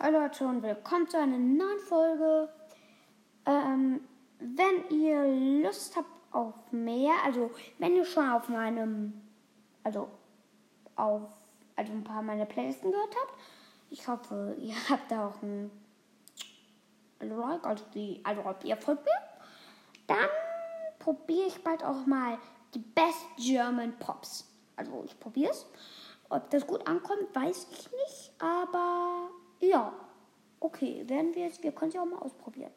Hallo Leute und willkommen zu einer neuen Folge. Ähm, wenn ihr Lust habt auf mehr, also wenn ihr schon auf meinem, also auf, also ein paar meiner Playlisten gehört habt, ich hoffe, ihr habt da auch ein Like, also, die, also ob ihr folgt mir, dann probiere ich bald auch mal die Best German Pops. Also ich probiere es. Ob das gut ankommt, weiß ich nicht, aber okay, werden wir es, wir können es ja auch mal ausprobieren.